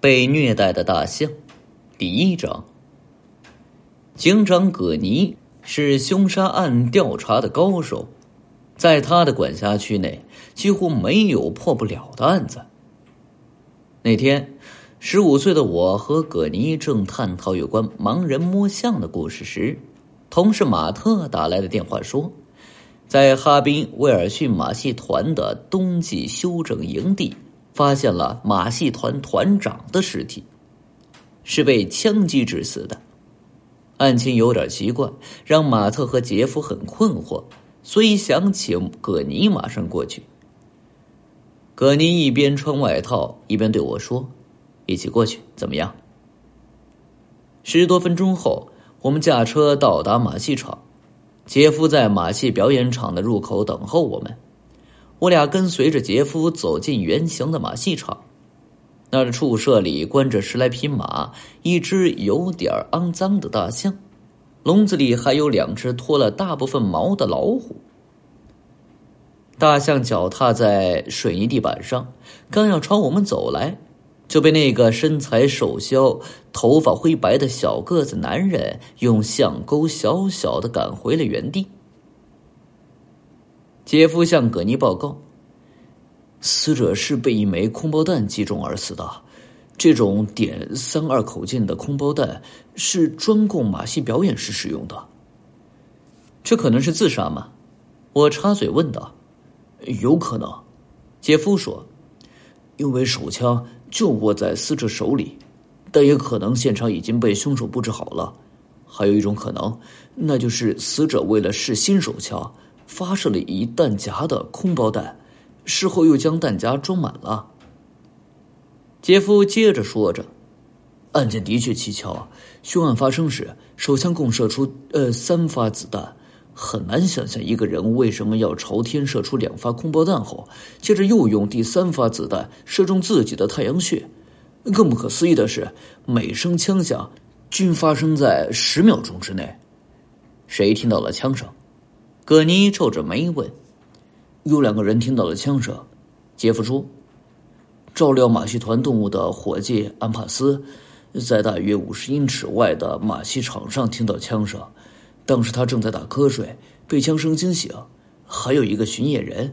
被虐待的大象，第一章。警长葛尼是凶杀案调查的高手，在他的管辖区内，几乎没有破不了的案子。那天，十五岁的我和葛尼正探讨有关盲人摸象的故事时，同事马特打来的电话说。在哈滨威尔逊马戏团的冬季休整营地，发现了马戏团团长的尸体，是被枪击致死的。案情有点奇怪，让马特和杰夫很困惑，所以想请葛尼马上过去。葛尼一边穿外套，一边对我说：“一起过去怎么样？”十多分钟后，我们驾车到达马戏场。杰夫在马戏表演场的入口等候我们，我俩跟随着杰夫走进圆形的马戏场。那儿畜舍里关着十来匹马，一只有点肮脏的大象，笼子里还有两只脱了大部分毛的老虎。大象脚踏在水泥地板上，刚要朝我们走来。就被那个身材瘦削、头发灰白的小个子男人用象钩小小的赶回了原地。杰夫向葛尼报告：“死者是被一枚空包弹击中而死的。这种点三二口径的空包弹是专供马戏表演时使用的。这可能是自杀吗？”我插嘴问道。“有可能。”杰夫说，“因为手枪。”就握在死者手里，但也可能现场已经被凶手布置好了。还有一种可能，那就是死者为了试新手枪，发射了一弹夹的空包弹，事后又将弹夹装满了。杰夫接着说着：“案件的确蹊跷啊，凶案发生时，手枪共射出呃三发子弹。”很难想象一个人为什么要朝天射出两发空包弹后，接着又用第三发子弹射中自己的太阳穴。更不可思议的是，每声枪响均发生在十秒钟之内。谁听到了枪声？葛尼皱着眉问。有两个人听到了枪声。杰夫说：“照料马戏团动物的伙计安帕斯，在大约五十英尺外的马戏场上听到枪声。”当时他正在打瞌睡，被枪声惊醒。还有一个巡夜人，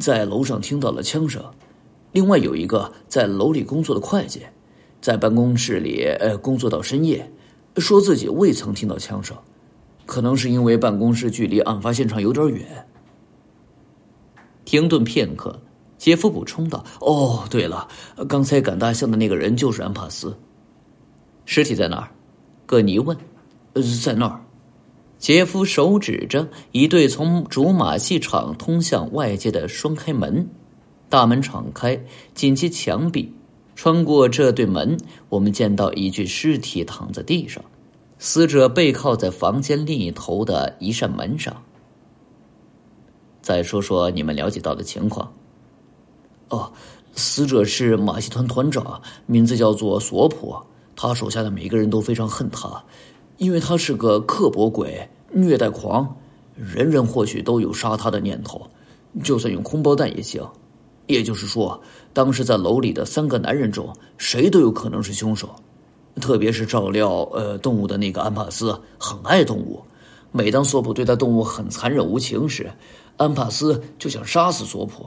在楼上听到了枪声。另外有一个在楼里工作的会计，在办公室里呃工作到深夜，说自己未曾听到枪声，可能是因为办公室距离案发现场有点远。停顿片刻，杰夫补充道：“哦，对了，刚才赶大象的那个人就是安帕斯。尸体在哪儿？”葛尼问。“，在那儿。”杰夫手指着一对从主马戏场通向外界的双开门，大门敞开，紧接墙壁。穿过这对门，我们见到一具尸体躺在地上，死者背靠在房间另一头的一扇门上。再说说你们了解到的情况。哦，死者是马戏团团长，名字叫做索普，他手下的每个人都非常恨他。因为他是个刻薄鬼、虐待狂，人人或许都有杀他的念头，就算用空包弹也行。也就是说，当时在楼里的三个男人中，谁都有可能是凶手。特别是照料呃动物的那个安帕斯，很爱动物。每当索普对待动物很残忍无情时，安帕斯就想杀死索普，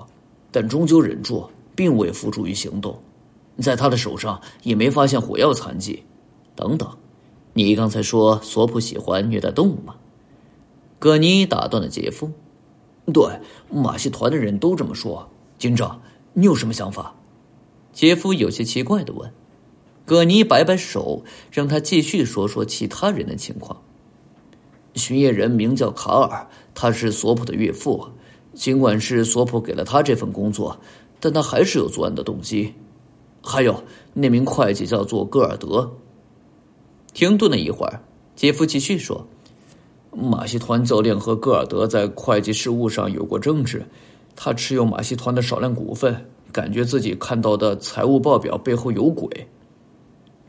但终究忍住，并未付诸于行动。在他的手上也没发现火药残迹，等等。你刚才说索普喜欢虐待动物吗？葛尼打断了杰夫。对，马戏团的人都这么说。警长，你有什么想法？杰夫有些奇怪的问。葛尼摆摆手，让他继续说说其他人的情况。巡夜人名叫卡尔，他是索普的岳父。尽管是索普给了他这份工作，但他还是有作案的动机。还有那名会计叫做戈尔德。停顿了一会儿，杰夫继续说：“马戏团教练和戈尔德在会计事务上有过争执，他持有马戏团的少量股份，感觉自己看到的财务报表背后有鬼。”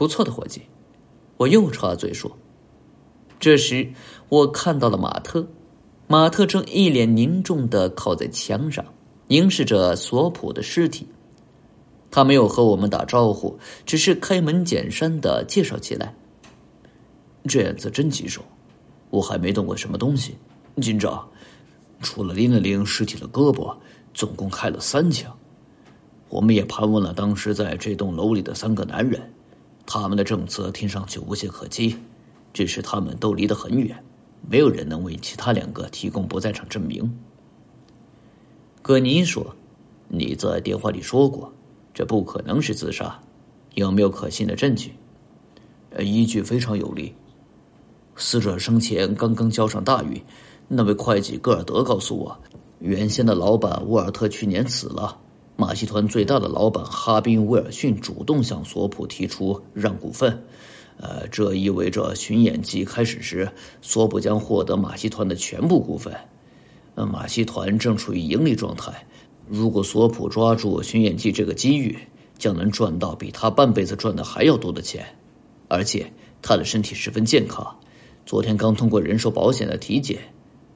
不错的伙计，我又插嘴说。这时，我看到了马特，马特正一脸凝重的靠在墙上，凝视着索普的尸体。他没有和我们打招呼，只是开门见山的介绍起来。这样子真棘手，我还没动过什么东西。警长，除了拎了拎尸体的胳膊，总共开了三枪。我们也盘问了当时在这栋楼里的三个男人，他们的证词听上去无懈可击，只是他们都离得很远，没有人能为其他两个提供不在场证明。葛尼说：“你在电话里说过，这不可能是自杀，有没有可信的证据？”依据非常有力。死者生前刚刚交上大狱，那位会计戈尔德告诉我，原先的老板沃尔特去年死了。马戏团最大的老板哈宾威尔逊主动向索普提出让股份，呃，这意味着巡演季开始时，索普将获得马戏团的全部股份。呃，马戏团正处于盈利状态，如果索普抓住巡演季这个机遇，将能赚到比他半辈子赚的还要多的钱，而且他的身体十分健康，昨天刚通过人寿保险的体检，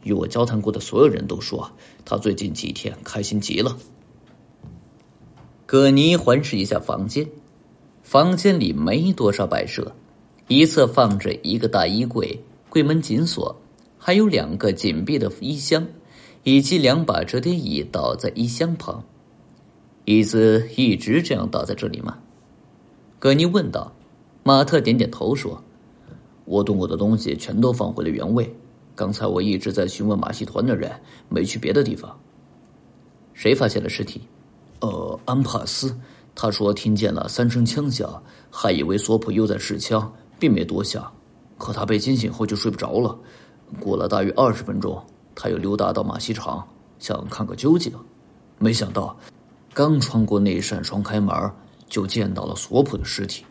与我交谈过的所有人都说他最近几天开心极了。葛尼环视一下房间，房间里没多少摆设，一侧放着一个大衣柜，柜门紧锁，还有两个紧闭的衣箱，以及两把折叠椅倒在衣箱旁。椅子一直这样倒在这里吗？葛尼问道。马特点点头说：“我动过的东西全都放回了原位。刚才我一直在询问马戏团的人，没去别的地方。谁发现了尸体？”呃，安帕斯，他说听见了三声枪响，还以为索普又在试枪，并没多想。可他被惊醒后就睡不着了。过了大约二十分钟，他又溜达到马戏场，想看个究竟。没想到，刚穿过那扇双开门，就见到了索普的尸体。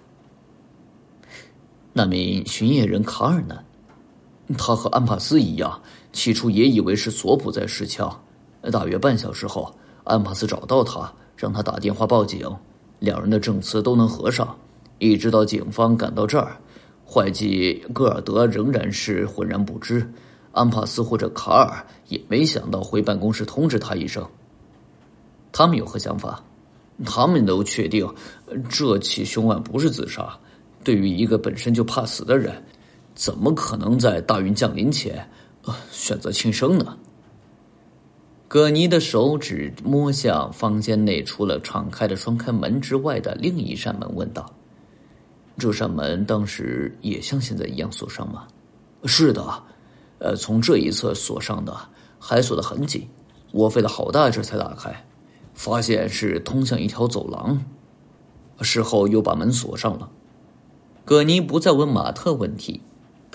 那名巡夜人卡尔呢？他和安帕斯一样，起初也以为是索普在试枪。大约半小时后，安帕斯找到他。让他打电话报警，两人的证词都能合上。一直到警方赶到这儿，会计戈尔德仍然是浑然不知。安帕斯或者卡尔也没想到回办公室通知他一声。他们有何想法？他们都确定这起凶案不是自杀。对于一个本身就怕死的人，怎么可能在大运降临前呃选择轻生呢？葛尼的手指摸向房间内除了敞开的双开门之外的另一扇门，问道：“这扇门当时也像现在一样锁上吗？”“是的，呃，从这一侧锁上的，还锁得很紧。我费了好大劲才打开，发现是通向一条走廊。事后又把门锁上了。”葛尼不再问马特问题。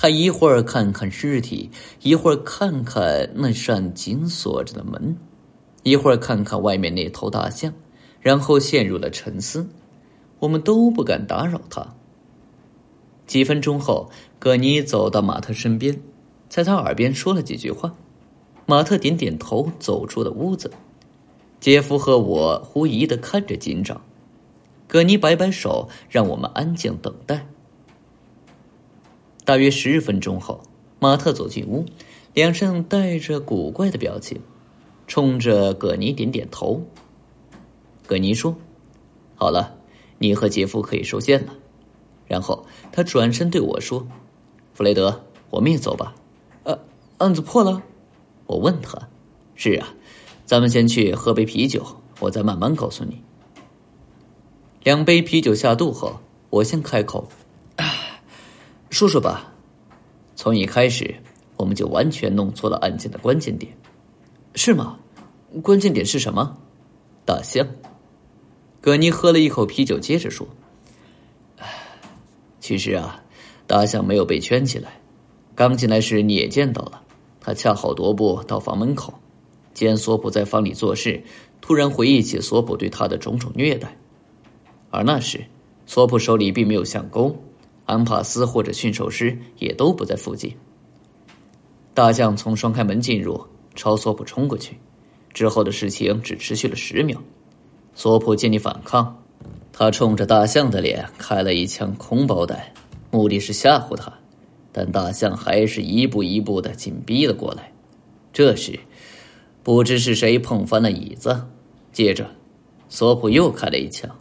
他一会儿看看尸体，一会儿看看那扇紧锁着的门，一会儿看看外面那头大象，然后陷入了沉思。我们都不敢打扰他。几分钟后，葛尼走到马特身边，在他耳边说了几句话。马特点点头，走出了屋子。杰夫和我狐疑的看着警长。葛尼摆摆手，让我们安静等待。大约十分钟后，马特走进屋，脸上带着古怪的表情，冲着葛尼点点头。葛尼说：“好了，你和杰夫可以收线了。”然后他转身对我说：“弗雷德，我们也走吧。”“呃，案子破了？”我问他。“是啊，咱们先去喝杯啤酒，我再慢慢告诉你。”两杯啤酒下肚后，我先开口。说说吧，从一开始我们就完全弄错了案件的关键点，是吗？关键点是什么？大象。葛尼喝了一口啤酒，接着说：“其实啊，大象没有被圈起来。刚进来时你也见到了，他恰好踱步到房门口，见索普在房里做事，突然回忆起索普对他的种种虐待，而那时索普手里并没有相公。”安帕斯或者驯兽师也都不在附近。大象从双开门进入，朝索普冲过去。之后的事情只持续了十秒。索普尽力反抗，他冲着大象的脸开了一枪空包弹，目的是吓唬他。但大象还是一步一步的紧逼了过来。这时，不知是谁碰翻了椅子，接着，索普又开了一枪，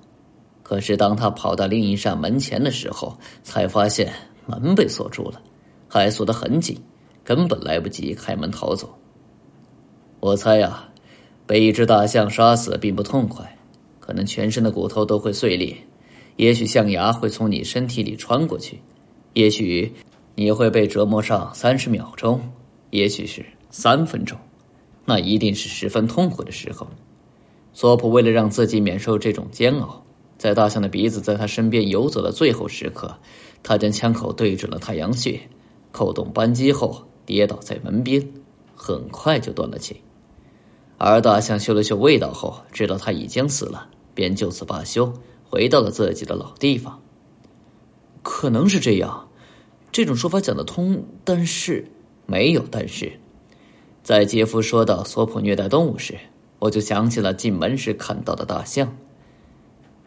可是当他跑到另一扇门前的时候，才发现门被锁住了，还锁得很紧，根本来不及开门逃走。我猜呀，被一只大象杀死并不痛快，可能全身的骨头都会碎裂，也许象牙会从你身体里穿过去，也许你会被折磨上三十秒钟，也许是三分钟，那一定是十分痛苦的时候。索普为了让自己免受这种煎熬。在大象的鼻子在他身边游走的最后时刻，他将枪口对准了太阳穴，扣动扳机后跌倒在门边，很快就断了气。而大象嗅了嗅味道后，知道他已经死了，便就此罢休，回到了自己的老地方。可能是这样，这种说法讲得通，但是没有但是。在杰夫说到索普虐待动物时，我就想起了进门时看到的大象。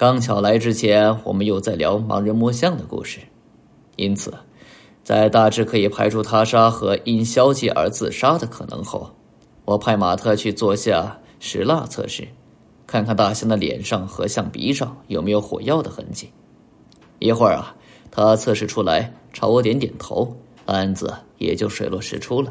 刚巧来之前，我们又在聊盲人摸象的故事，因此，在大致可以排除他杀和因消极而自杀的可能后，我派马特去做下石蜡测试，看看大象的脸上和象鼻上有没有火药的痕迹。一会儿啊，他测试出来，朝我点点头，案子也就水落石出了。